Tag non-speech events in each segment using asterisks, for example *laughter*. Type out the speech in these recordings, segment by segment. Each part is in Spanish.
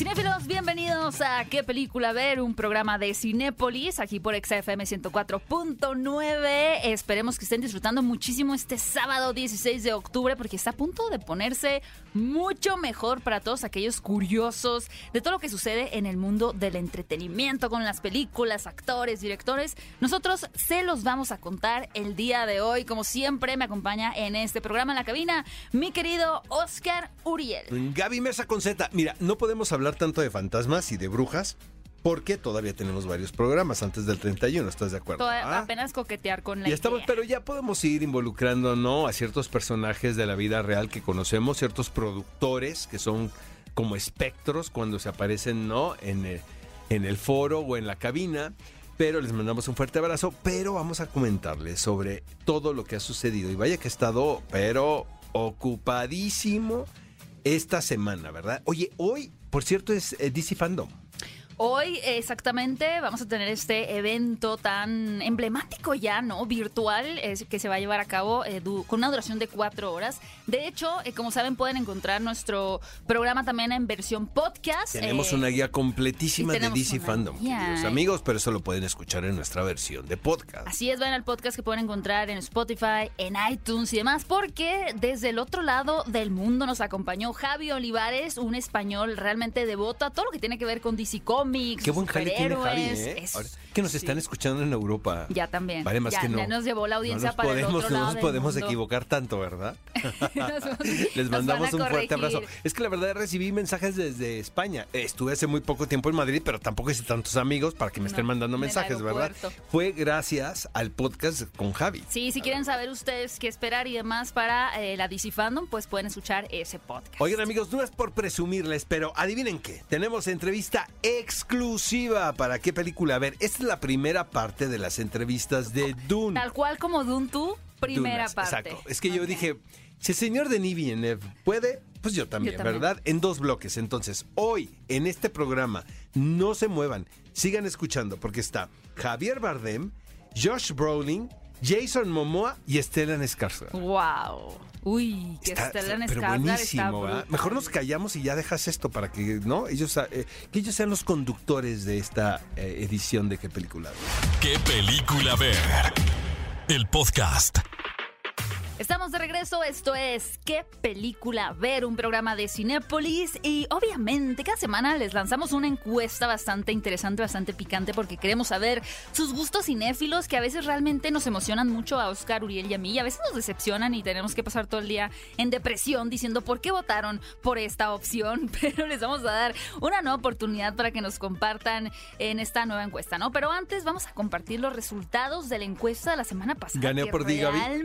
Cinéfilos, bienvenidos a ¿Qué película ver? Un programa de Cinépolis, aquí por XFM 104.9. Esperemos que estén disfrutando muchísimo este sábado 16 de octubre, porque está a punto de ponerse mucho mejor para todos aquellos curiosos de todo lo que sucede en el mundo del entretenimiento, con las películas, actores, directores. Nosotros se los vamos a contar el día de hoy. Como siempre, me acompaña en este programa en la cabina mi querido Oscar Uriel. Gaby Mesa con Z. Mira, no podemos hablar tanto de fantasmas y de brujas porque todavía tenemos varios programas antes del 31, ¿estás de acuerdo? Ah, Apenas coquetear con la y estamos, idea. pero ya podemos ir involucrando, ¿no? A ciertos personajes de la vida real que conocemos, ciertos productores que son como espectros cuando se aparecen, ¿no? En el, en el foro o en la cabina. Pero les mandamos un fuerte abrazo, pero vamos a comentarles sobre todo lo que ha sucedido. Y vaya que ha estado, pero ocupadísimo esta semana, ¿verdad? Oye, hoy, por cierto, es eh, DC Fandom. Hoy exactamente vamos a tener este evento tan emblemático ya, ¿no? Virtual, es- que se va a llevar a cabo eh, con una duración de cuatro horas. De hecho, eh, como saben, pueden encontrar nuestro programa también en versión podcast. Tenemos eh, una guía completísima de DC Fandom, queridos amigos, pero eso lo pueden escuchar en nuestra versión de podcast. Así es, vayan al podcast que pueden encontrar en Spotify, en iTunes y demás, porque desde el otro lado del mundo nos acompañó Javi Olivares, un español realmente devoto a todo lo que tiene que ver con DC Comics. Qué buen jale tiene Javi. ¿eh? Es- que nos sí. están escuchando en Europa. Ya también. Vale más ya, que no. ya nos llevó la audiencia no nos para podemos, el otro no lado nos del podemos mundo. equivocar tanto, ¿verdad? *laughs* *laughs* Nos- Les nos mandamos a un fuerte abrazo. Es que la verdad recibí mensajes desde España. Estuve hace muy poco tiempo en Madrid, pero tampoco hice tantos amigos para que me No, estén mandando mensajes, ¿verdad? Fue gracias al podcast con Javi. Sí, si quieren saber ustedes qué esperar y demás para eh, la DC Fandom, pues pueden escuchar ese podcast. Oigan amigos, no es por presumirles, pero adivinen qué. Tenemos entrevista exclusiva para qué película ver. Esta es la primera parte de las entrevistas de Dune. Tal cual como Dune tú, primera Dunas, parte. Exacto. Es que yo dije, si el señor Denis Villeneuve puede, pues yo también, Yo también. ¿verdad? En dos bloques. Entonces, hoy, en este programa, no se muevan, sigan escuchando, porque está Javier Bardem, Josh Brolin, Jason Momoa y Stellan Skarsgård. Wow. Uy, que Está- Stellan pero buenísimo, está. Mejor nos callamos y ya dejas esto para que, ¿no? Ellos, eh, que ellos sean los conductores de esta eh, edición de qué película. ¿Qué película ver? El podcast. Estamos de regreso, esto es ¿Qué película ver? Un programa de Cinépolis y obviamente cada semana les lanzamos una encuesta bastante interesante, bastante picante porque queremos saber sus gustos cinéfilos que a veces realmente nos emocionan mucho a Oscar, Uriel y a mí y a veces nos decepcionan y tenemos que pasar todo el día en depresión diciendo por qué votaron por esta opción, *laughs* pero les vamos a dar una nueva oportunidad para que nos compartan en esta nueva encuesta, ¿no? Pero antes vamos a compartir los resultados de la encuesta de la semana pasada. Gané por ti, Gaby.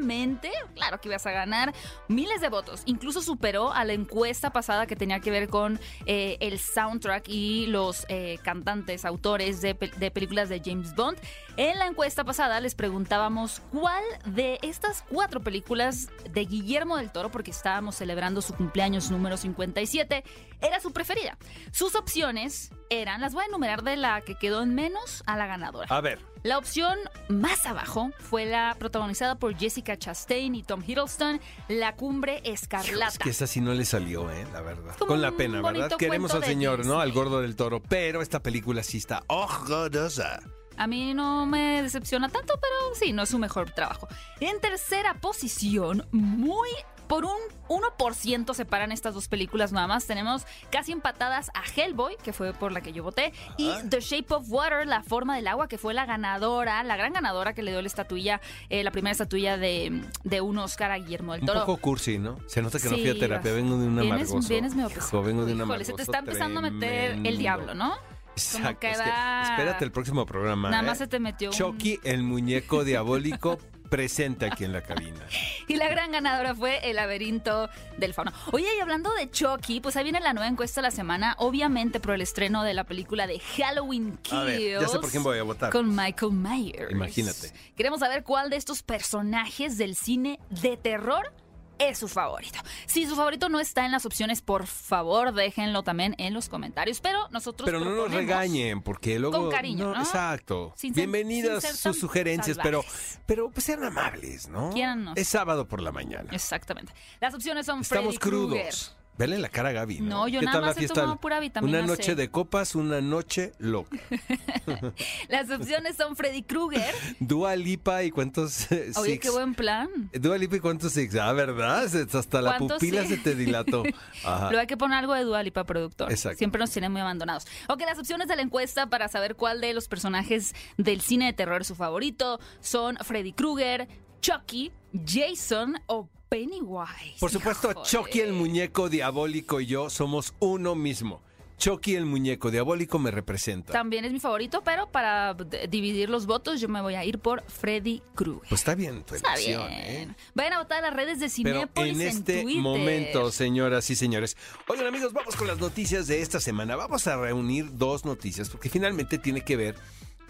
Claro que ibas a ganar miles de votos. Incluso superó a la encuesta pasada que tenía que ver con eh, el soundtrack y los eh, cantantes, autores de, de películas de James Bond. En la encuesta pasada les preguntábamos cuál de estas cuatro películas de Guillermo del Toro, porque estábamos celebrando su cumpleaños número 57, era su preferida. Sus opciones eran, las voy a enumerar de la que quedó en menos a la ganadora. A ver, La opción más abajo fue la protagonizada por Jessica Chastain y Tom Hiddleston, La Cumbre Escarlata. Es que esa sí no le salió, ¿eh? La verdad. Con la pena, ¿verdad? Queremos al señor, ¿no? Al gordo del toro. Pero esta película sí está horrorosa. A mí no me decepciona tanto, pero sí, no es su mejor trabajo. En tercera posición, muy por un 1% separan estas dos películas nada más. Tenemos casi empatadas a Hellboy, que fue por la que yo voté, y The Shape of Water, La Forma del Agua, que fue la ganadora, la gran ganadora que le dio la estatuilla, eh, la primera estatuilla de, de un Oscar a Guillermo del Un Toro. poco cursi, ¿no? Se nota que no fui a terapia, vengo de un vienes- amargoso. Vienes medio pesado. vengo de un Híjole, se te está empezando a meter el diablo, ¿no? Exacto. Como que es que va- espérate el próximo programa. Nada ¿eh? más se te metió un- Chucky, el muñeco diabólico, *laughs* presente aquí en la cabina. *laughs* Y la gran ganadora fue El laberinto del fauno. Oye, y hablando de Chucky, pues ahí viene la nueva encuesta de la semana, obviamente por el estreno de la película de Halloween Kills. A ver, ya sé por quién voy a votar. Con Michael Myers. Imagínate. Queremos saber cuál de estos personajes del cine de terror es su favorito. Si su favorito no está en las opciones, por favor, déjenlo también en los comentarios. Pero nosotros. Pero no nos regañen, porque luego. Con cariño, ¿no? Exacto. Sin ser- Bienvenidas sin sus sugerencias, pero, salvajes. pero pues sean amables, ¿no? Quiérannos. Es sábado por la mañana. Exactamente. Las opciones son Estamos Freddy crudos. Vele la cara a Gaby, ¿no? No, yo ¿Qué nada más he tomado pura vitamina Una noche C. de copas, una noche loca. *laughs* Las opciones son Freddy Krueger. Dua Lipa y cuántos eh, Oye, six? qué buen plan. Dua Lipa y cuántos six. Ah, ¿verdad? Hasta la ¿Cuántos pupila sí? se te dilató. *laughs* Ajá. Luego hay que poner algo de Dualipa, productor. Exacto. Siempre nos tienen muy abandonados. Ok, las opciones de la encuesta para saber cuál de los personajes del cine de terror es su favorito son Freddy Krueger, Chucky, Jason o Pennywise. Por supuesto, Híjole. Chucky el muñeco diabólico y yo somos uno mismo. Chucky el muñeco diabólico me representa. También es mi favorito, pero para dividir los votos yo me voy a ir por Freddy Krueger. Pues está bien tu Está elección, bien. ¿eh? Vayan a votar a las redes de Pero Cinépolis en este Twitter. momento, señoras y señores. Oigan, amigos, vamos con las noticias de esta semana. Vamos a reunir dos noticias porque finalmente tiene que ver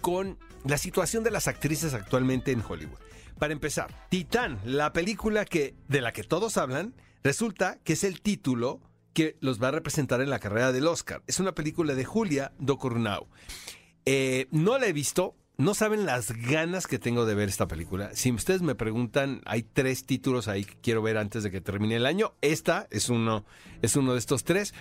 con la situación de las actrices actualmente en Hollywood. Para empezar, Titán, la película que de la que todos hablan, resulta que es el título que los va a representar en la carrera del Oscar. Es una película de Julia Docornau. Eh, no la he visto. No saben las ganas que tengo de ver esta película. Si ustedes me preguntan, hay tres títulos ahí que quiero ver antes de que termine el año. Esta es uno, es uno de estos tres.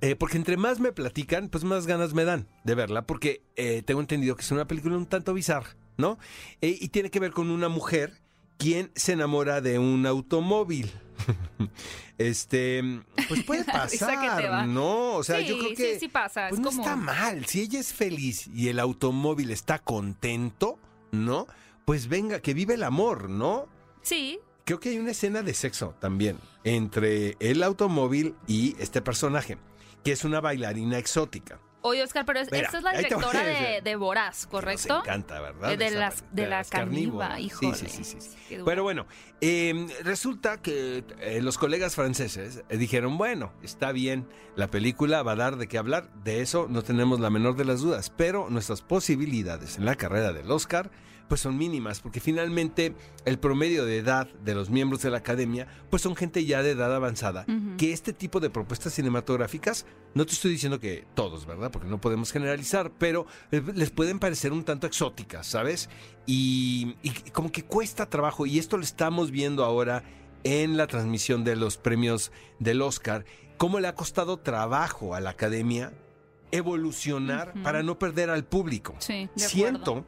Eh, porque entre más me platican, pues más ganas me dan de verla. Porque eh, tengo entendido que es una película un tanto bizarra, ¿no? Eh, y tiene que ver con una mujer quien se enamora de un automóvil. *laughs* este, pues puede *laughs* pasar. ¿no? O sea, Sí, yo creo sí, que sí pasa, pues es no como- está mal. Si ella es feliz y el automóvil está contento, ¿no? Pues venga, que vive el amor, ¿no? Sí, Creo que hay una escena de sexo también entre el automóvil y este personaje, que es una bailarina exótica. Oye, Oscar, pero es- Mira, esta es la directora de, de Voraz, Nos ¿correcto? encanta, ¿verdad? De las- de la carnívora, híjole. Sí, sí, sí, sí. Pero bueno, eh, resulta que eh, los colegas franceses eh, dijeron, bueno, está bien, la película va a dar de qué hablar, de eso no tenemos la menor de las dudas, pero nuestras posibilidades en la carrera del Oscar pues son mínimas, porque finalmente el promedio de edad de los miembros de la academia pues son gente ya de edad avanzada, que este tipo de propuestas cinematográficas, no te estoy diciendo que todos, ¿verdad? Porque no podemos generalizar, pero eh, les pueden parecer un tanto exóticas, ¿sabes? Y, y como que cuesta trabajo, y esto lo estamos viendo ahora en la transmisión de los premios del Oscar, cómo le ha costado trabajo a la academia evolucionar para no perder al público. Sí, de Siento.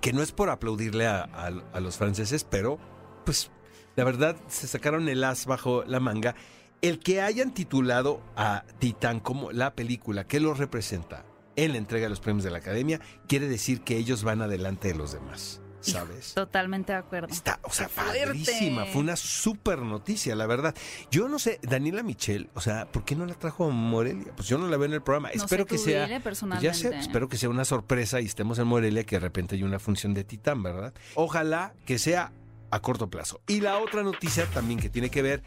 Que no es por aplaudirle a, a- los franceses, pero pues la verdad se sacaron el as bajo la manga. El que hayan titulado a Titán como la película que los representa en la entrega de los premios de la Academia, quiere decir que ellos van adelante de los demás, ¿sabes? Totalmente de acuerdo. Está, o sea, padrísima. Fue una súper noticia, la verdad. Yo no sé, Daniela Michel, o sea, ¿por qué no la trajo a Morelia? Pues yo no la veo en el programa. No espero sé, que sea. pues ya sé, espero que sea una sorpresa y estemos en Morelia, que de repente hay una función de Titán, ¿verdad? Ojalá que sea a corto plazo. Y la otra noticia también que tiene que ver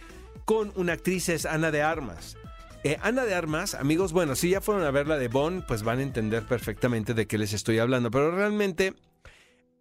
con una actriz es Ana de Armas. Eh, Ana de Armas, amigos, bueno, si ya fueron a ver la de Bond, pues van a entender perfectamente de qué les estoy hablando, pero realmente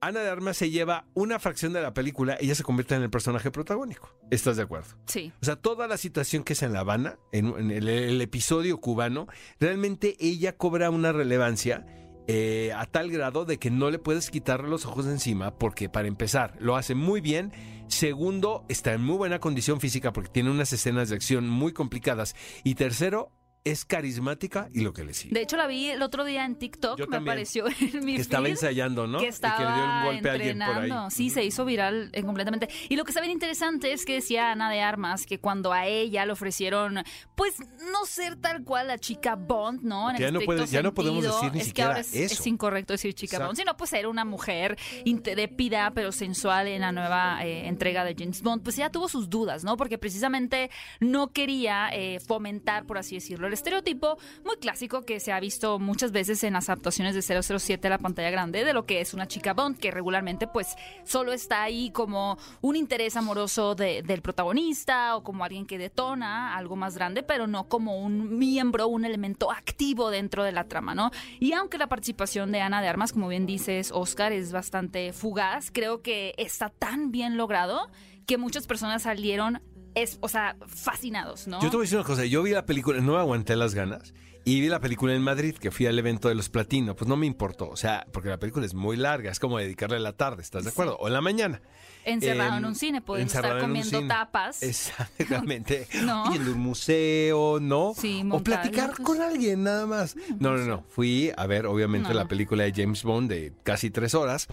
Ana de Armas se lleva una fracción de la película, ella se convierte en el personaje protagónico. ¿Estás de acuerdo? Sí. O sea, toda la situación que es en La Habana, en, en el, el episodio cubano, realmente ella cobra una relevancia eh, a tal grado de que no le puedes quitar los ojos de encima, porque para empezar, lo hace muy bien. Segundo, está en muy buena condición física porque tiene unas escenas de acción muy complicadas. Y tercero, es carismática y lo que le sigue. De hecho, la vi el otro día en TikTok, Yo me también. apareció en mi que estaba ensayando, ¿no? Que y estaba que le dio un golpe a alguien por ahí. entrenando. Sí, se hizo viral eh, completamente. Y lo que está bien interesante es que decía Ana de Armas que cuando a ella le ofrecieron, pues, no ser tal cual la chica Bond, ¿no? En Ya no puede- ya no podemos decir ni es que siquiera ahora es, eso. es incorrecto decir chica Exacto. Bond, sino pues era una mujer intrépida pero sensual en la nueva eh, entrega de James Bond. Pues ella tuvo sus dudas, ¿no? Porque precisamente no quería eh, fomentar, por así decirlo, el estereotipo muy clásico que se ha visto muchas veces en las adaptaciones de 007 a la pantalla grande de lo que es una chica Bond, que regularmente pues solo está ahí como un interés amoroso de- del protagonista o como alguien que detona algo más grande, pero no como un miembro, un elemento activo dentro de la trama, ¿no? Y aunque la participación de Ana de Armas, como bien dices, Oscar, es bastante fugaz, creo que está tan bien logrado que muchas personas salieron, es, o sea, fascinados, ¿no? Yo te voy a decir una cosa, yo vi la película, no me aguanté las ganas, y vi la película en Madrid, que fui al evento de los Platino, pues no me importó, o sea, porque la película es muy larga, es como dedicarle la tarde, ¿estás de acuerdo? O en la mañana. Encerrado Em, en un cine, podemos estar comiendo tapas. Exactamente. *laughs* No. *laughs* Yendo a un museo, ¿no? Sí, o platicar con alguien, nada más. No, no, no. Fui a ver, obviamente, No. la película de James Bond de casi tres horas.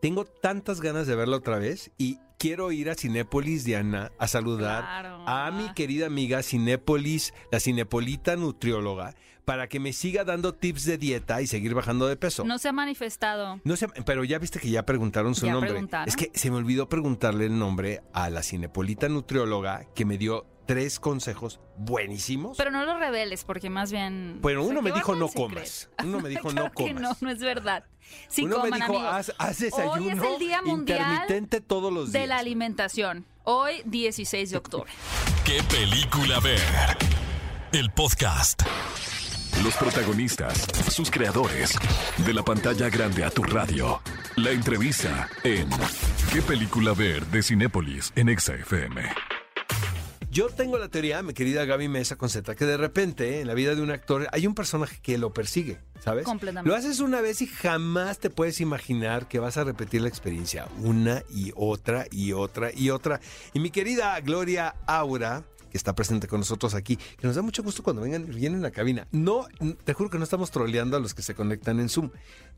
Tengo tantas ganas de verla otra vez y quiero ir a Cinépolis, Diana, a saludar Claro. a mi querida amiga Cinépolis, la cinepolita nutrióloga, para que me siga dando tips de dieta y seguir bajando de peso. No se ha manifestado. No sé, pero ya viste que ya preguntaron su Ya nombre. preguntaron. Es que se me olvidó preguntarle el nombre a la cinepolita nutrióloga que me dio tres consejos buenísimos. Pero no lo reveles, porque más bien. bueno, o sea, uno me dijo no comas. Uno me dijo *laughs* Claro no que comas. no, no es verdad. Sí uno coman, me dijo haz, haz desayuno Hoy es el Día Mundial intermitente todos los días. de la alimentación. Hoy, 16 de octubre. ¿Qué película ver? El podcast. Los protagonistas, sus creadores. De la pantalla grande a tu radio. La entrevista en ¿Qué película ver? de Cinépolis en Exa FM. Yo tengo la teoría, mi querida Gaby Mesa con Z, que de repente en la vida de un actor hay un personaje que lo persigue, ¿sabes? Completamente. Lo haces una vez y jamás te puedes imaginar que vas a repetir la experiencia una y otra y otra y otra. Y mi querida Gloria Aura, que está presente con nosotros aquí, que nos da mucho gusto cuando vengan vienen a la cabina. No, te juro que no estamos troleando a los que se conectan en Zoom,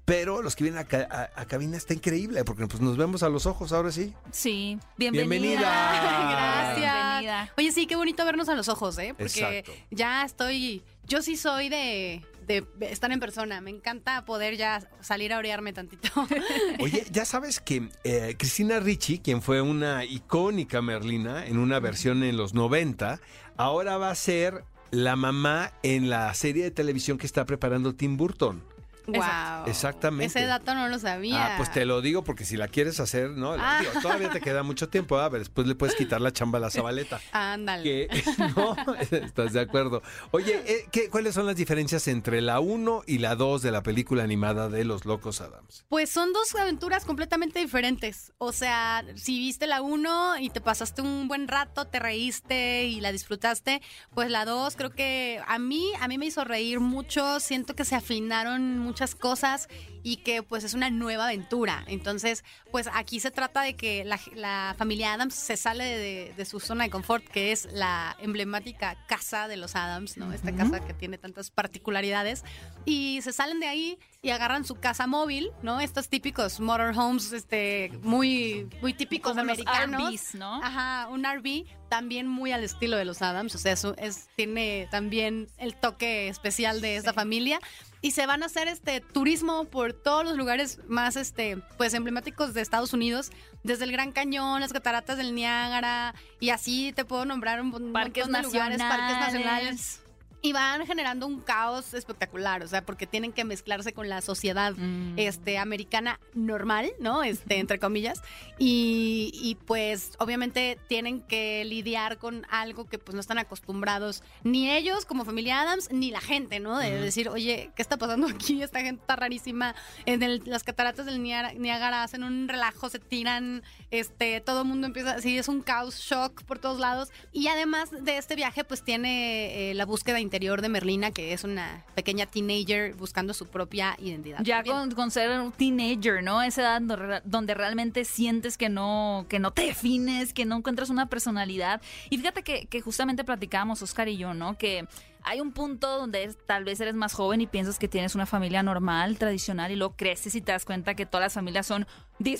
pero los que vienen a, ca- a- a cabina está increíble, porque pues nos vemos a los ojos ahora sí. Sí. Bienvenida. Bienvenida. *laughs* Gracias. Bienvenida. Oye, sí, qué bonito vernos a los ojos, ¿eh? Porque Exacto. ya estoy. Yo sí soy de, de estar en persona. Me encanta poder ya salir a orearme tantito. *laughs* Oye, ya sabes que eh, Cristina Ricci, quien fue una icónica Merlina en una versión en los 90, ahora va a ser la mamá en la serie de televisión que está preparando Tim Burton. Wow. Exactamente. Ese dato no lo sabía. Ah, pues te lo digo porque si la quieres hacer, ¿no? Ah. Digo, todavía te queda mucho tiempo, a ver, después le puedes quitar la chamba a la Zabaleta. *laughs* Ándale. Que, *laughs* no, estás de acuerdo. Oye, eh, ¿qué- ¿cuáles son las diferencias entre la 1 y la 2 de la película animada de Los Locos Adams? Pues son dos aventuras completamente diferentes. O sea, si viste la uno y te pasaste un buen rato, te reíste y la disfrutaste, pues la dos creo que a mí, a mí me hizo reír mucho. Siento que se afinaron muchas cosas y que pues es una nueva aventura. Entonces, pues aquí se trata de que la, la familia Adams se sale de, de su zona de confort, que es la emblemática casa de los Adams, ¿no? Esta casa que tiene tantas particularidades. Y se salen de ahí y agarran su casa móvil, ¿no? Estos típicos motorhomes, este, muy, muy típicos Como los americanos. RVs, ¿no? Ajá, un RV también muy al estilo de los Adams, o sea, eso es, tiene también el toque especial de esta familia. Y se van a hacer este turismo por todos los lugares más este pues emblemáticos de Estados Unidos, desde el Gran Cañón, las cataratas del Niágara, y así te puedo nombrar un, un Parques montón de lugares, parques nacionales. Y van generando un caos espectacular, o sea, porque tienen que mezclarse con la sociedad Mm. este, americana normal, ¿no? Este, *laughs* entre comillas. Y, y, pues obviamente tienen que lidiar con algo que pues no están acostumbrados ni ellos como familia Adams, ni la gente, ¿no? De decir, oye, ¿qué está pasando aquí? Esta gente está rarísima. En el- las cataratas del Niágara, hacen un relajo, se tiran, este, todo el mundo empieza, sí, es un caos, shock por todos lados. Y además de este viaje, pues tiene eh, la búsqueda interior de Merlina, que es una pequeña teenager buscando su propia identidad. Ya con, con ser un teenager, ¿no? Esa edad donde, donde realmente sientes que no, que no te defines, que no encuentras una personalidad. Y fíjate que, que justamente platicábamos, Oscar y yo, ¿no? Que hay un punto donde es- tal vez eres más joven y piensas que tienes una familia normal, tradicional, y luego creces y te das cuenta que todas las familias son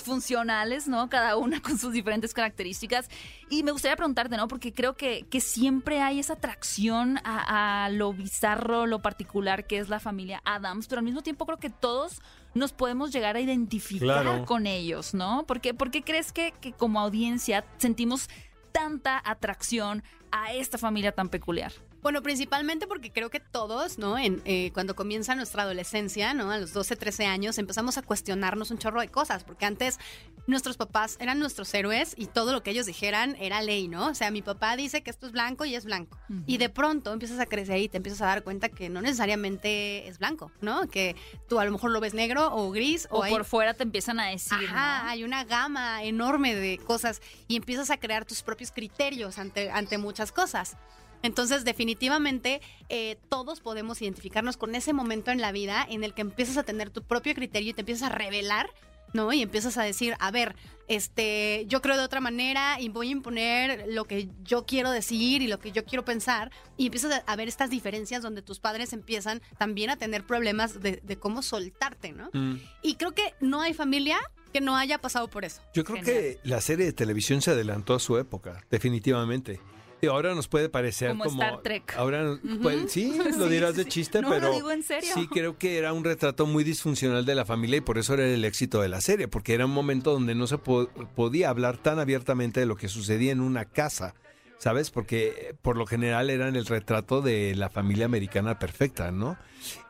disfuncionales, ¿no? Cada una *laughs* con sus diferentes características. Y me gustaría preguntarte, ¿no? Porque creo que, que siempre hay esa atracción a, a lo bizarro, lo particular que es la familia Adams, pero al mismo tiempo creo que todos nos podemos llegar a identificar Claro. con ellos, ¿no? ¿Por qué, por qué crees que, que como audiencia sentimos tanta atracción a esta familia tan peculiar? Bueno, principalmente porque creo que todos, ¿no? En, eh, cuando comienza nuestra adolescencia, ¿no? A los 12, 13 años, empezamos a cuestionarnos un chorro de cosas, porque antes nuestros papás eran nuestros héroes y todo lo que ellos dijeran era ley, ¿no? O sea, mi papá dice que esto es blanco y es blanco. Y de pronto empiezas a crecer y te empiezas a dar cuenta que no necesariamente es blanco, ¿no? Que tú a lo mejor lo ves negro o gris O, o, hay- por fuera te empiezan a decir. Ajá, ¿no? hay una gama enorme de cosas y empiezas a crear tus propios criterios ante, ante muchas cosas. Entonces, definitivamente, eh, todos podemos identificarnos con ese momento en la vida en el que empiezas a tener tu propio criterio y te empiezas a revelar, ¿no? Y empiezas a decir, a ver, este, yo creo de otra manera y voy a imponer lo que yo quiero decir y lo que yo quiero pensar. Y empiezas a- ver estas diferencias donde tus padres empiezan también a tener problemas de, de cómo soltarte, ¿no? Mm. Y creo que no hay familia que no haya pasado por eso. Yo creo Genial. que la serie de televisión se adelantó a su época, definitivamente. Y ahora nos puede parecer Como como, Star Trek. Ahora, *laughs* sí, lo dirás sí, de sí. chiste, No, lo pero digo en serio. sí creo que era un retrato muy disfuncional de la familia y por eso era el éxito de la serie, porque era un momento donde no se po- podía hablar tan abiertamente de lo que sucedía en una casa. ¿Sabes? Porque por lo general eran el retrato de la familia americana perfecta, ¿no?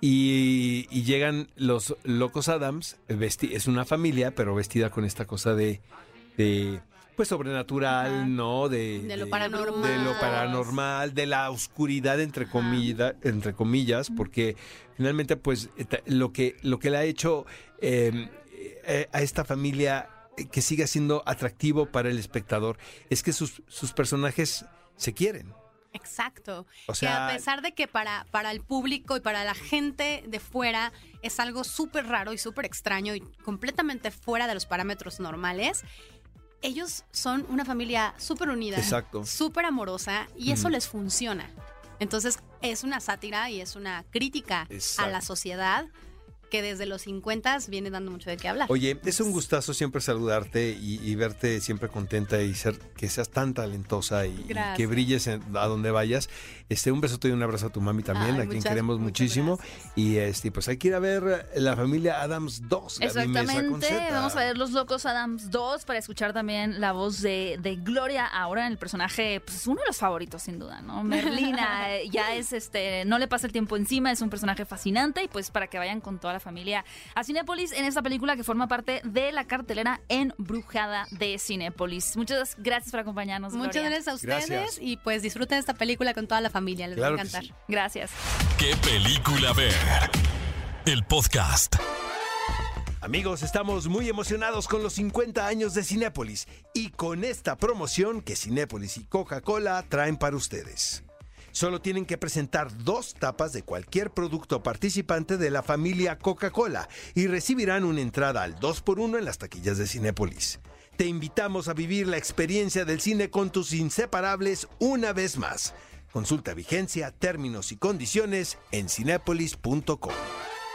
Y, y llegan los locos Adams, vesti- es una familia, pero vestida con esta cosa de, de pues sobrenatural, Ajá. ¿no? De, De lo paranormal. de lo paranormal, de la oscuridad entre comillas, entre comillas, porque finalmente pues eta- lo que lo que le ha hecho eh, eh, a esta familia eh, que siga siendo atractivo para el espectador es que sus, sus personajes se quieren. Exacto. O que sea- a pesar de que para, para el público y para la gente de fuera es algo súper raro y súper extraño y completamente fuera de los parámetros normales, ellos son una familia súper unida, súper amorosa y eso les funciona. Entonces es una sátira y es una crítica a la sociedad que desde los 50 viene dando mucho de qué hablar. Oye, es un gustazo siempre saludarte y, y verte siempre contenta y ser que seas tan talentosa y, que brilles en- a donde vayas. Este, un besote y un abrazo a tu mami también, Ay, a quien muchas- queremos muchísimo. gracias. Y este, pues hay que ir a ver la familia Adams 2. Gaby Mesa con Exactamente, vamos a ver Los Locos Adams 2 para escuchar también la voz de, de Gloria ahora en el personaje, pues es uno de los favoritos sin duda, ¿no? Merlina eh, *laughs* ya es este, no le pasa el tiempo encima, es un personaje fascinante y pues para que vayan con toda la familia a Cinépolis en esta película que forma parte de la cartelera Embrujada de Cinépolis. Muchas gracias por acompañarnos, Muchas Gloria. gracias a ustedes Gracias. y pues disfruten esta película con toda la familia, les Claro va a que encantar. sí. Gracias. ¿Qué película ver? El podcast. Amigos, estamos muy emocionados con los 50 años de Cinépolis y con esta promoción que Cinépolis y Coca-Cola traen para ustedes. Solo tienen que presentar dos tapas de cualquier producto participante de la familia Coca-Cola y recibirán una entrada al 2x1 en las taquillas de Cinépolis. Te invitamos a vivir la experiencia del cine con tus inseparables una vez más. Consulta vigencia, términos y condiciones en cinépolis.com.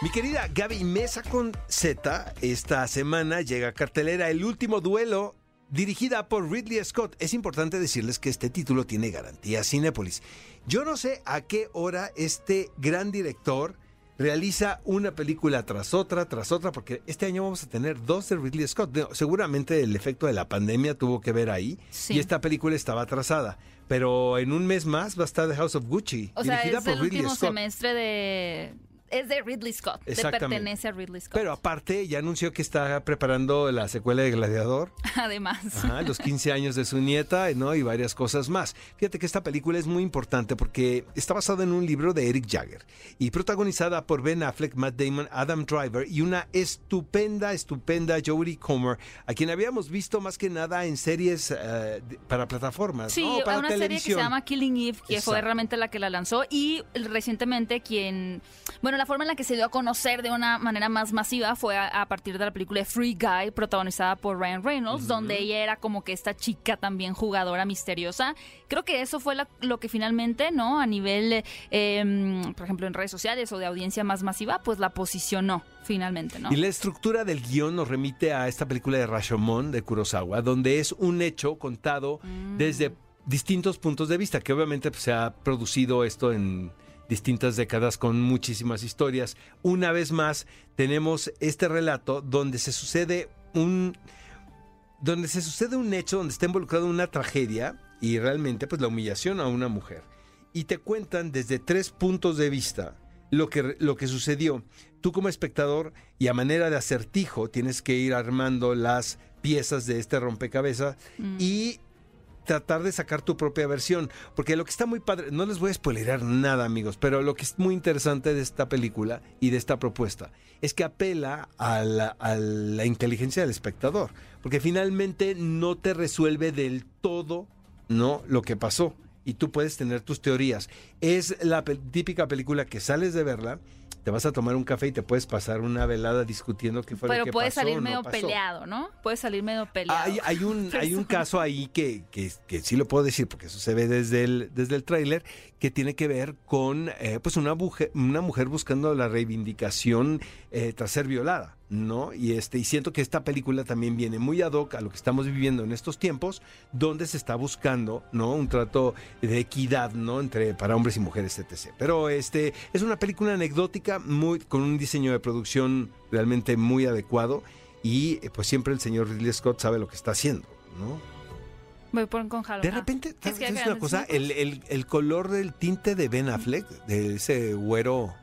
Mi querida Gaby Mesa con Z, esta semana llega a cartelera El último duelo, dirigida por Ridley Scott. Es importante decirles que este título tiene garantía Cinépolis. Yo no sé a qué hora este gran director realiza una película tras otra, tras otra, porque este año vamos a tener dos de Ridley Scott. No, Seguramente el efecto de la pandemia tuvo que ver ahí Sí. y esta película estaba atrasada. Pero en un mes más va a estar The House of Gucci, O sea, dirigida es por el Ridley último Scott. semestre de... Es de Ridley Scott, le pertenece a Ridley Scott. Pero aparte, ya anunció que está preparando la secuela de Gladiador, *laughs* Además. Ajá, los 15 años de su nieta, ¿no? Y varias cosas más. Fíjate que esta película es muy importante porque está basada en un libro de Eric Jagger y protagonizada por Ben Affleck, Matt Damon, Adam Driver y una estupenda, estupenda Jodie Comer, a quien habíamos visto más que nada en series de- para plataformas, Sí, ¿no? Para una serie que se llama Killing Eve, que fue Exacto. realmente la que la lanzó y recientemente quien, bueno, la forma en la que se dio a conocer de una manera más masiva fue a, a partir de la película Free Guy, protagonizada por Ryan Reynolds, donde ella era como que esta chica también jugadora misteriosa. Creo que eso fue la- lo que finalmente, ¿no? A nivel, eh, por ejemplo, en redes sociales o de audiencia más masiva, pues la posicionó finalmente, ¿no? Y la estructura del guion nos remite a esta película de Rashomon de Kurosawa, donde es un hecho contado Mm. desde distintos puntos de vista, que obviamente pues, se ha producido esto en distintas décadas con muchísimas historias. Una vez más, tenemos este relato donde se sucede un donde se sucede un hecho donde está involucrado una tragedia y realmente pues la humillación a una mujer. y te cuentan desde tres puntos de vista lo que, lo que sucedió. Tú como espectador y a manera de acertijo tienes que ir armando las piezas de este rompecabezas Mm. y tratar de sacar tu propia versión. Porque lo que está muy padre, no les voy a spoilerar nada amigos, pero lo que es muy interesante de esta película y de esta propuesta es que apela a la, a la inteligencia del espectador. Porque finalmente no te resuelve del todo no lo que pasó. Y tú puedes tener tus teorías. Es la típica película que sales de verla, te vas a tomar un café y te puedes pasar una velada discutiendo qué fue lo Pero que puede pasó, salir no medio pasó. peleado, ¿no? Puede salir medio peleado. Hay, hay un, *laughs* hay un caso ahí que, que, que sí lo puedo decir porque eso se ve desde el, desde el tráiler que tiene que ver con eh, pues una mujer, una mujer buscando la reivindicación eh, tras ser violada, ¿no? Y este y siento que esta película también viene muy ad hoc a lo que estamos viviendo en estos tiempos, donde se está buscando, ¿no? Un trato de equidad, ¿no? Entre para hombres y mujeres, etc. Pero este es una película anecdótica muy con un diseño de producción realmente muy adecuado y eh, pues siempre el señor Ridley Scott sabe lo que está haciendo, ¿no? Voy por con. De repente, Es ¿sabes que sabes acá una cosa? El, el- el color del tinte de Ben Affleck, de ese güero,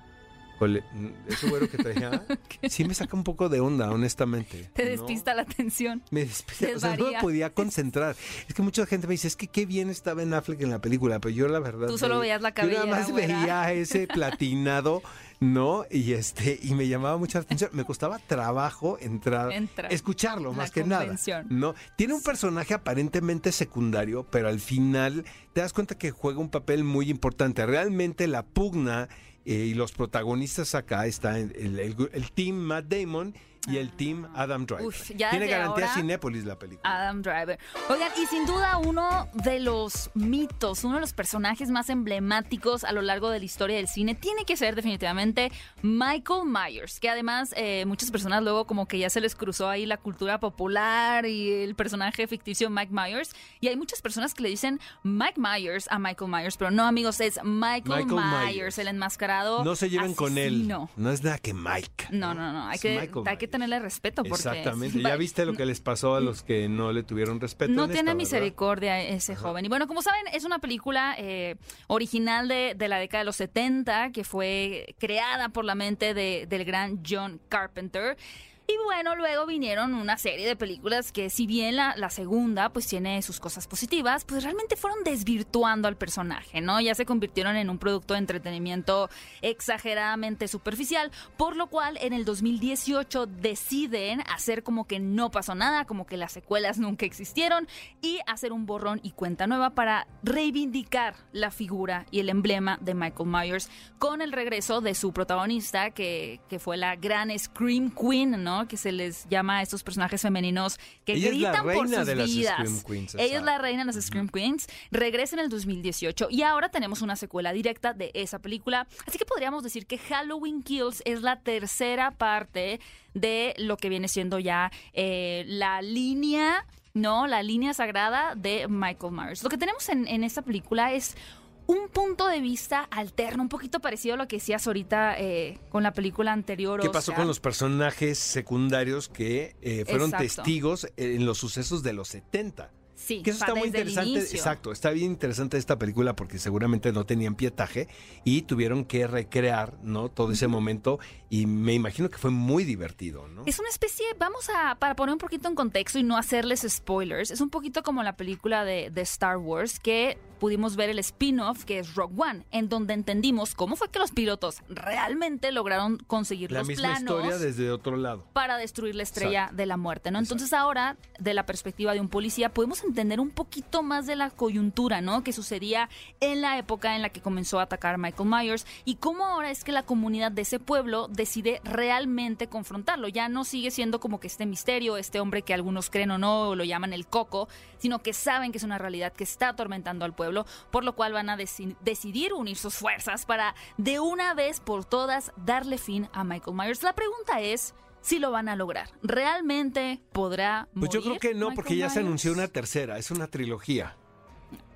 cole- ese güero que traía, *laughs* sí me saca un poco de onda, honestamente. Te ¿no? despista la atención. Me despista, o sea, no me podía concentrar. Es que mucha gente me dice, es que qué bien está Ben Affleck en la película, pero yo la verdad... Tú solo veías la Yo nada cabellera, más güera. veía *laughs* ese platinado, ¿no? Y este y me llamaba mucha atención. Me costaba trabajo entrar, Entrar. escucharlo, La más que nada. ¿no? Tiene un personaje aparentemente secundario, pero al final te das cuenta que juega un papel muy importante. Realmente la pugna eh, y los protagonistas acá están el, el- el team Matt Damon y el team Adam Driver. Uf, ya Tiene garantía ahora- Cinépolis la película. Adam Driver. Oigan, y sin duda uno de los mitos, uno de los personajes más emblemáticos a lo largo de la historia del cine, tiene que ser definitivamente Michael Myers, que además eh, muchas personas luego como que ya se les cruzó ahí la cultura popular y el personaje ficticio Mike Myers, y hay muchas personas que le dicen Mike Myers a Michael Myers, pero no amigos, es Michael, Michael Myers, Myers. el enmascarado. no se lleven con él. No es nada que Mike. No, no, no, hay Es que, hay que. Tenerle respeto porque... Exactamente. Ya viste lo que les pasó a los que no le tuvieron respeto. No en tiene esta, ¿verdad? misericordia ese joven. Y bueno, como saben, es una película eh, original de, de la década de los 70 que fue creada por la mente de- del gran John Carpenter. Y bueno, luego vinieron una serie de películas que si bien la, segunda pues tiene sus cosas positivas, pues realmente fueron desvirtuando al personaje, ¿no? Ya se convirtieron en un producto de entretenimiento exageradamente superficial, por lo cual en el 2018 deciden hacer como que no pasó nada, como que las secuelas nunca existieron y hacer un borrón y cuenta nueva para reivindicar la figura y el emblema de Michael Myers con el regreso de su protagonista que, que fue la gran Scream Queen, ¿no? Que se les llama a estos personajes femeninos que Ella gritan por sus de vidas. Queens, Ella es la reina de las Scream Queens. Regresa en el 2018 y ahora tenemos una secuela directa de esa película. Así que podríamos decir que Halloween Kills es la tercera parte de lo que viene siendo ya eh, la línea, ¿no? La línea sagrada de Michael Myers. Lo que tenemos en, en esta película es un punto de vista alterno, un poquito parecido a lo que decías ahorita eh, con la película anterior. ¿Qué pasó con los personajes secundarios que eh, fueron Exacto. testigos en los sucesos de los 70? Sí, Que eso está muy interesante. Exacto, está bien interesante esta película porque seguramente no tenían pietaje y tuvieron que recrear, ¿no? Todo ese momento y me imagino que fue muy divertido, ¿no? Es una especie, vamos a, para poner un poquito en contexto y no hacerles spoilers, es un poquito como la película de, de Star Wars que pudimos ver el spin-off que es Rogue One, en donde entendimos cómo fue que los pilotos realmente lograron conseguir La los misma planos historia desde otro lado. para destruir la estrella de la muerte, ¿no? Entonces ahora, de la perspectiva de un policía, podemos entender un poquito más de la coyuntura, ¿no? Que sucedía en la época en la que comenzó a atacar Michael Myers y cómo ahora es que la comunidad de ese pueblo decide realmente confrontarlo. Ya no sigue siendo como que este misterio, este hombre que algunos creen o no, o lo llaman el coco, sino que saben que es una realidad que está atormentando al pueblo, por lo cual van a deci- decidir unir sus fuerzas para de una vez por todas darle fin a Michael Myers. La pregunta es si lo van a lograr. ¿Realmente podrá Pues yo creo morir que no, Michael porque ya se anunció una tercera, es una trilogía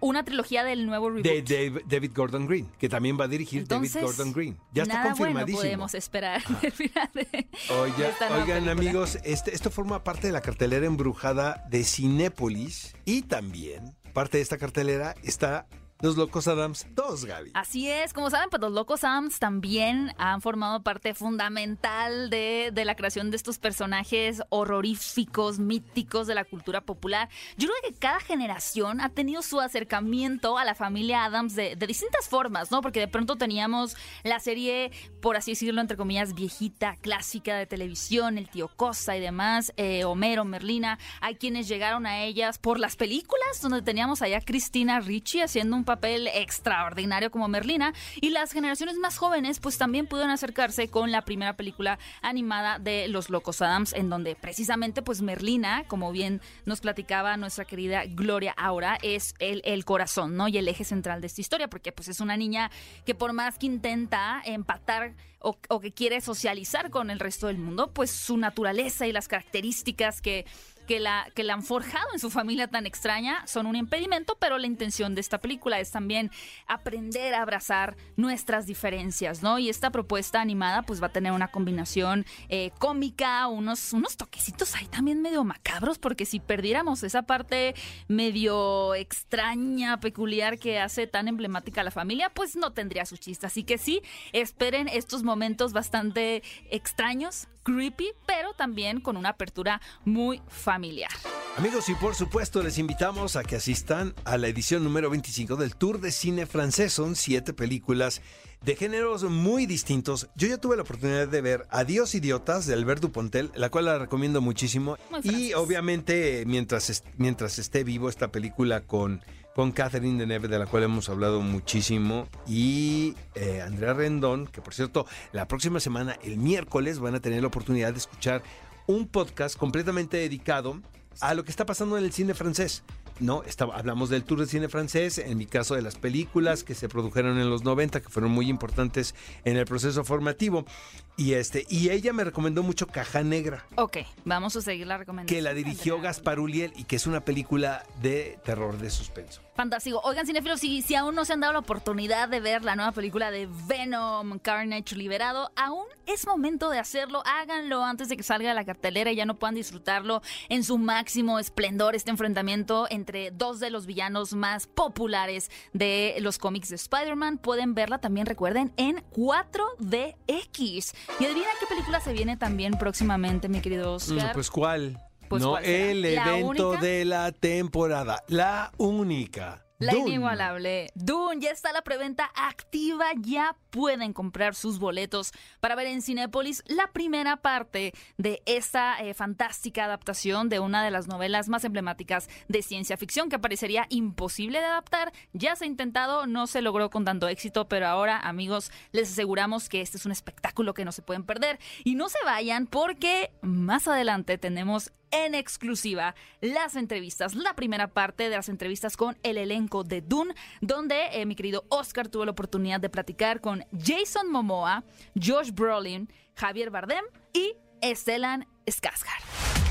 Una trilogía del nuevo reboot. de David Gordon Green, que también va a dirigir Entonces, David Gordon Green. Ya está nada confirmadísimo. bueno podemos esperar del *laughs* final de, de Oiga- esta nueva oigan amigos, este, esto forma parte de la cartelera embrujada de Cinépolis y también parte de esta cartelera está Los Locos Adams 2, Gaby. Así es, como saben, pues los Locos Adams también han formado parte fundamental de, de, la creación de estos personajes horroríficos, míticos de la cultura popular. Yo creo que cada generación ha tenido su acercamiento a la familia Adams de, distintas formas, ¿no? Porque de pronto teníamos la serie, por así decirlo, entre comillas, viejita, clásica de televisión, el tío Cosa y demás, eh, Homero, Merlina. Hay quienes llegaron a ellas por las películas, donde teníamos allá a Cristina Ricci haciendo un extraordinario como Merlina y las generaciones más jóvenes pues también pudieron acercarse con la primera película animada de Los Locos Adams en donde precisamente pues Merlina, como bien nos platicaba nuestra querida Gloria Aura, es el, el corazón, ¿no? Y el eje central de esta historia porque pues es una niña que por más que intenta empatar o que quiere socializar con el resto del mundo, pues su naturaleza y las características que que la, que la han forjado en su familia tan extraña son un impedimento, pero la intención de esta película es también aprender a abrazar nuestras diferencias, ¿no? Y esta propuesta animada pues va a tener una combinación eh, cómica, unos, unos toquecitos ahí también medio macabros, porque si perdiéramos esa parte medio extraña, peculiar que hace tan emblemática a la familia, pues no tendría su chiste. Así que sí, esperen estos momentos bastante extraños, creepy, pero también con una apertura muy familiar. Amigos, y por supuesto les invitamos a que asistan a la edición número 25 del Tour de Cine Francés. Son siete películas de géneros muy distintos. Yo ya tuve la oportunidad de ver Adiós Idiotas de Albert Dupontel, la cual la recomiendo muchísimo. Y obviamente, mientras, mientras esté vivo esta película con con Catherine Deneuve, de la cual hemos hablado muchísimo, y eh, Andrea Rendón, que por cierto, la próxima semana, el miércoles, van a tener la oportunidad de escuchar un podcast completamente dedicado a lo que está pasando en el cine francés. ¿no? hablamos del tour de cine francés, en mi caso de las películas que se produjeron en los 90, que fueron muy importantes en el proceso formativo. Y, este, y ella me recomendó mucho Caja Negra. Ok, vamos a seguir la recomendación. Que la dirigió Gaspar Uliel y que es una película de terror de suspenso. Fantástico. Oigan, cinefilos, si, si aún no se han dado la oportunidad de ver la nueva película de Venom, Carnage Liberado, aún es momento de hacerlo. Háganlo antes de que salga de la cartelera y ya no puedan disfrutarlo en su máximo esplendor, este enfrentamiento entre dos de los villanos más populares de los cómics de Spider-Man. Pueden verla también, recuerden, en 4DX. Y adivina qué película se viene también próximamente, mi querido Oscar. pues cuál. Pues, no, el evento de la temporada. La única. La inigualable. Dune, ya está la preventa activa, ya pueden comprar sus boletos para ver en Cinépolis la primera parte de esta eh, fantástica adaptación de una de las novelas más emblemáticas de ciencia ficción que parecería imposible de adaptar. Ya se ha intentado, no se logró con tanto éxito, pero ahora, amigos, les aseguramos que este es un espectáculo que no se pueden perder. Y no se vayan porque más adelante tenemos en exclusiva las entrevistas, la primera parte de las entrevistas con el elenco de Dune, donde eh, mi querido Oscar tuvo la oportunidad de platicar con Jason Momoa, Josh Brolin, Javier Bardem y Stellan Skarsgård.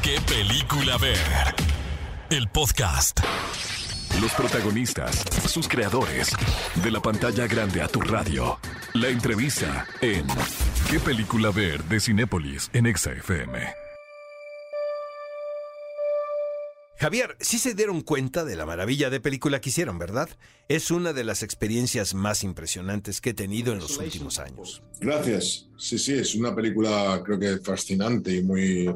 ¿Qué película ver? El podcast. Los protagonistas, sus creadores, de la pantalla grande a tu radio. La entrevista en ¿Qué película ver? de Cinépolis en EXA-FM. Javier, sí se dieron cuenta de la maravilla de película que hicieron, ¿verdad? Es una de las experiencias más impresionantes que he tenido en los últimos años. Gracias. Sí, sí, es una película creo que fascinante y muy...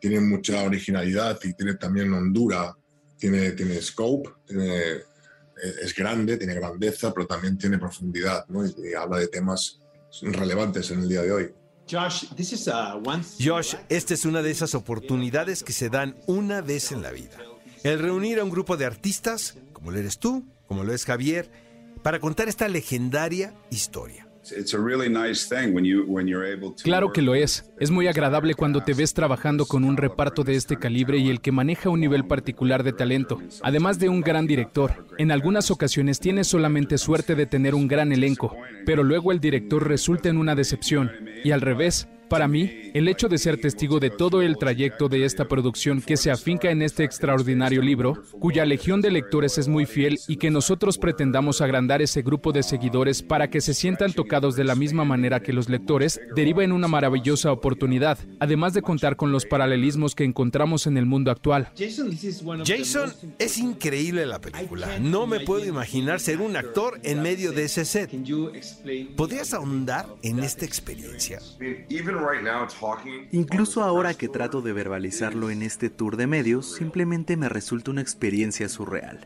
Tiene mucha originalidad y tiene también hondura, tiene, tiene scope, es grande, tiene grandeza, pero también tiene profundidad, ¿no? y habla de temas relevantes en el día de hoy. Josh, Josh, esta es una de esas oportunidades que se dan una vez en la vida. El reunir a un grupo de artistas, como lo eres tú, como lo es Javier, para contar esta legendaria historia. Claro que lo es. Es muy agradable cuando te ves trabajando con un reparto de este calibre y el que maneja un nivel particular de talento, además de un gran director. En algunas ocasiones tienes solamente suerte de tener un gran elenco, pero luego el director resulta en una decepción, y al revés, Para mí, el hecho de ser testigo de todo el trayecto de esta producción que se afinca en este extraordinario libro, cuya legión de lectores es muy fiel y que nosotros pretendamos agrandar ese grupo de seguidores para que se sientan tocados de la misma manera que los lectores, deriva en una maravillosa oportunidad, además de contar con los paralelismos que encontramos en el mundo actual. Jason es increíble la película. No me puedo imaginar ser un actor en medio de ese set. ¿Podrías ahondar en esta experiencia? Incluso ahora que trato de verbalizarlo en este tour de medios, simplemente me resulta una experiencia surreal.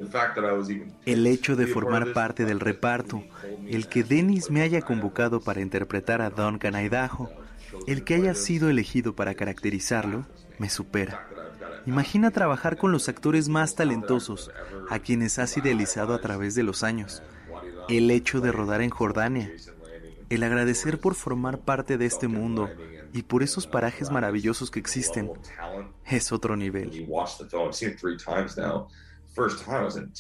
El hecho de formar parte del reparto, el que Dennis me haya convocado para interpretar a Duncan Idaho, el que haya sido elegido para caracterizarlo, me supera. Imagina trabajar con los actores más talentosos, a quienes has idealizado a través de los años. El hecho de rodar en Jordania, el agradecer por formar parte de este mundo y por esos parajes maravillosos que existen es otro nivel.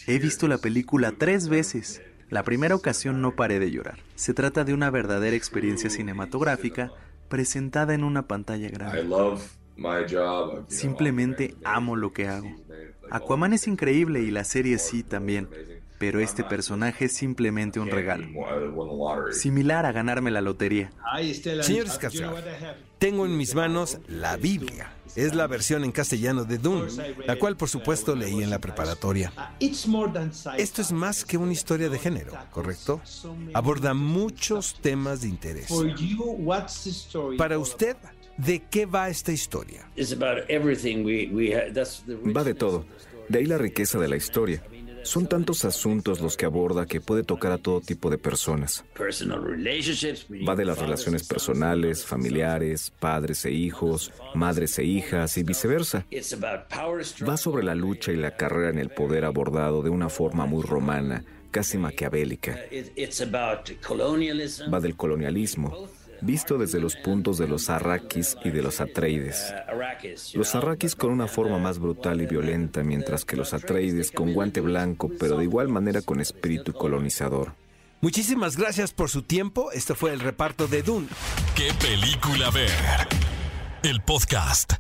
He visto la película tres veces. La primera ocasión no paré de llorar. Se trata de una verdadera experiencia cinematográfica presentada en una pantalla grande. Simplemente amo lo que hago. Aquaman es increíble y la serie sí también pero este personaje es simplemente un regalo. Similar a ganarme la lotería. Señor Skarsgård, tengo en mis manos la Biblia. Es la versión en castellano de Dune, la cual por supuesto leí en la preparatoria. Esto es más que una historia de género, ¿correcto? Aborda muchos temas de interés. Para usted, ¿de qué va esta historia? Va de todo. De ahí la riqueza de la historia. Son tantos asuntos los que aborda que puede tocar a todo tipo de personas. Va de las relaciones personales, familiares, padres e hijos, madres e hijas y viceversa. Va sobre la lucha y la carrera en el poder abordado de una forma muy romana, casi maquiavélica. Va del colonialismo visto desde los puntos de los arrakis y de los atreides. Los arrakis con una forma más brutal y violenta, mientras que los atreides con guante blanco, pero de igual manera con espíritu colonizador. Muchísimas gracias por su tiempo. Este fue el reparto de Dune. ¿Qué película ver? El podcast.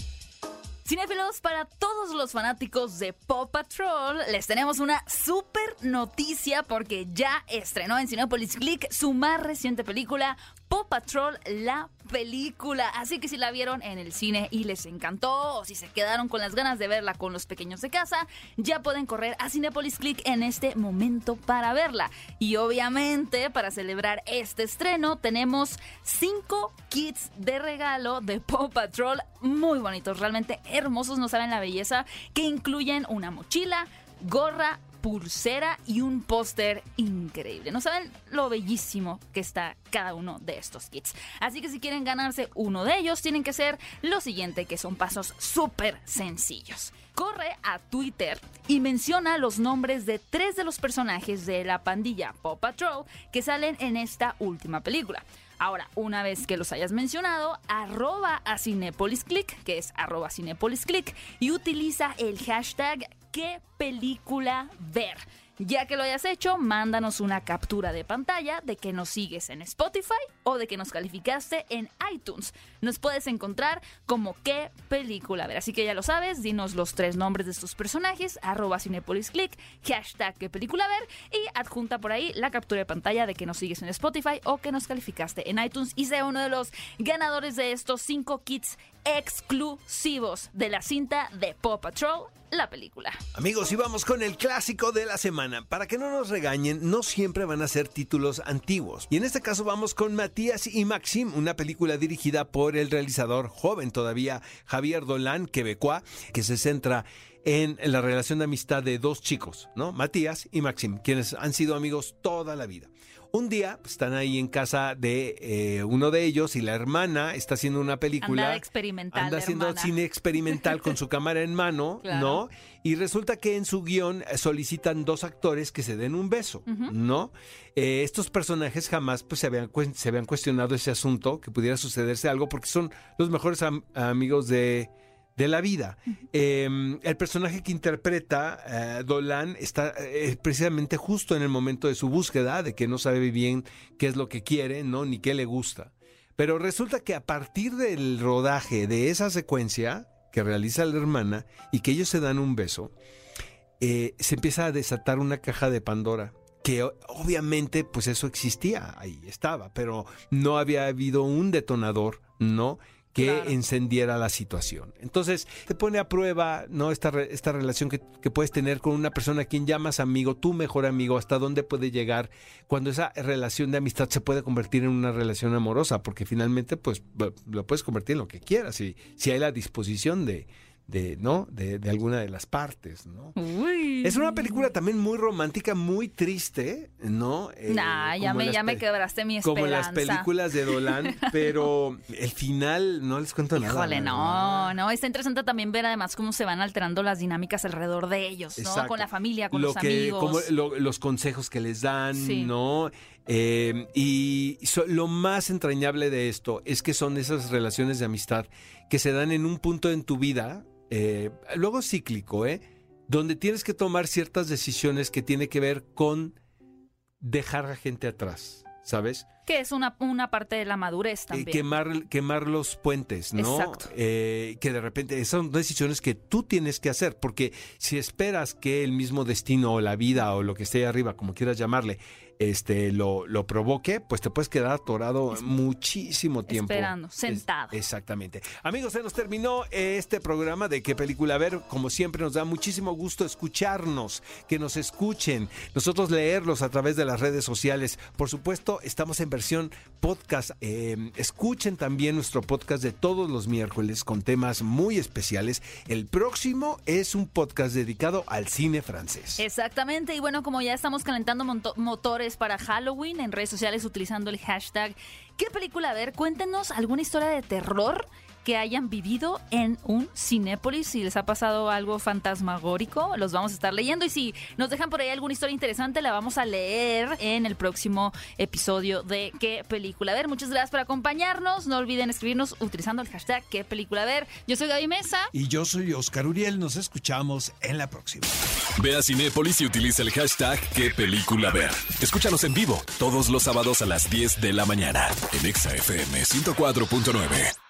Cinefilos, para todos los fanáticos de Paw Patrol, les tenemos una super noticia porque ya estrenó en Cinepolis Click su más reciente película, Paw Patrol, la película. Así que si la vieron en el cine y les encantó, o si se quedaron con las ganas de verla con los pequeños de casa, ya pueden correr a Cinepolis Click en este momento para verla. Y obviamente, para celebrar este estreno, tenemos 5 kits de regalo de Paw Patrol muy bonitos, realmente hermosos, no saben la belleza, que incluyen una mochila, gorra, pulsera y un póster increíble. No saben lo bellísimo que está cada uno de estos kits. Así que si quieren ganarse uno de ellos, tienen que hacer lo siguiente, que son pasos súper sencillos. Corre a Twitter y menciona los nombres de tres de los personajes de la pandilla Paw Patrol que salen en esta última película. Ahora, una vez que los hayas mencionado, arroba a Cinepolis Click, que es arroba Cinepolis Click, y utiliza el hashtag qué película ver. Ya que lo hayas hecho, mándanos una captura de pantalla de que nos sigues en Spotify o de que nos calificaste en iTunes. Nos puedes encontrar como qué película ver. Así que ya lo sabes, dinos los tres nombres de estos personajes, arroba CinepolisClick, hashtag qué película ver y adjunta por ahí la captura de pantalla de que nos sigues en Spotify o que nos calificaste en iTunes y sea uno de los ganadores de estos cinco kits exclusivos de la cinta de Paw Patrol la película. Amigos, y vamos con el clásico de la semana. Para que no nos regañen, no siempre van a ser títulos antiguos. Y en este caso vamos con Matías y Maxim, una película dirigida por el realizador joven todavía Javier Dolan, quebecois, que se centra en la relación de amistad de dos chicos, ¿no? Matías y Maxim, quienes han sido amigos toda la vida. Un día pues, están ahí en casa de eh, uno de ellos y la hermana está haciendo una película. Anda experimental. Anda haciendo cine experimental con su *laughs* cámara en mano, ¿no? Y resulta que en su guion solicitan dos actores que se den un beso, ¿no? Eh, estos personajes jamás pues, se, habían, se habían cuestionado ese asunto, que pudiera sucederse algo, porque son los mejores amigos de, de la vida. Em, el personaje que interpreta eh, Dolan está eh, precisamente justo en el momento de su búsqueda, de que no sabe bien qué es lo que quiere, ¿no? Ni qué le gusta. Pero resulta que a partir del rodaje de esa secuencia que realiza la hermana y que ellos se dan un beso, eh, se empieza a desatar una caja de Pandora que obviamente pues eso existía, ahí estaba, pero no había habido un detonador, ¿no? Que encendiera la situación. Entonces, te pone a prueba, ¿no? Esta, esta relación que, que, puedes tener con una persona a quien llamas amigo, tu mejor amigo, hasta dónde puede llegar, cuando esa relación de amistad se puede convertir en una relación amorosa, porque finalmente, pues, lo puedes convertir en lo que quieras, si, si hay la disposición de, de, ¿no? De, de, alguna de las partes, ¿no? Es una película también muy romántica, muy triste, ¿no? Eh, nah, ya me, ya me quebraste mi esperanza. Como las películas de Dolan, *laughs* pero el final no les cuento nada. Híjole, no, no, está interesante también ver además cómo se van alterando las dinámicas alrededor de ellos, ¿no? Con la familia, con los amigos. Como los consejos que les dan, ¿no? Eh, y lo más entrañable de esto es que son esas relaciones de amistad que se dan en un punto en tu vida eh, luego cíclico, ¿eh? Donde tienes que tomar ciertas decisiones que tiene que ver con dejar a gente atrás, ¿sabes? Que es una, una parte de la madurez eh, también. quemar, quemar los puentes, ¿no? Exacto. Eh, que de repente son decisiones que tú tienes que hacer, porque si esperas que el mismo destino o la vida o lo que esté arriba, como quieras llamarle, este, lo, lo provoque, pues te puedes quedar atorado muchísimo tiempo. Esperando, sentado. exactamente. Amigos, se nos terminó este programa de qué película ver. Como siempre, nos da muchísimo gusto escucharnos, que nos escuchen, nosotros leerlos a través de las redes sociales. Por supuesto, estamos en versión podcast. Em, escuchen también nuestro podcast de todos los miércoles con temas muy especiales. El próximo es un podcast dedicado al cine francés. Exactamente. Y bueno, como ya estamos calentando motores para Halloween en redes sociales utilizando el hashtag ¿Qué película ver? Cuéntenos alguna historia de terror que hayan vivido en un Cinépolis. Si les ha pasado algo fantasmagórico, los vamos a estar leyendo. Y si nos dejan por ahí alguna historia interesante, la vamos a leer en el próximo episodio de ¿Qué película ver? Muchas gracias por acompañarnos. No olviden escribirnos utilizando el hashtag ¿Qué película ver? Yo soy Gaby Mesa. Y yo soy Oscar Uriel. Nos escuchamos en la próxima. Ve a Cinépolis y utiliza el hashtag ¿Qué película ver? Escúchanos en vivo todos los sábados a las 10 de la mañana en ExaFM 104.9.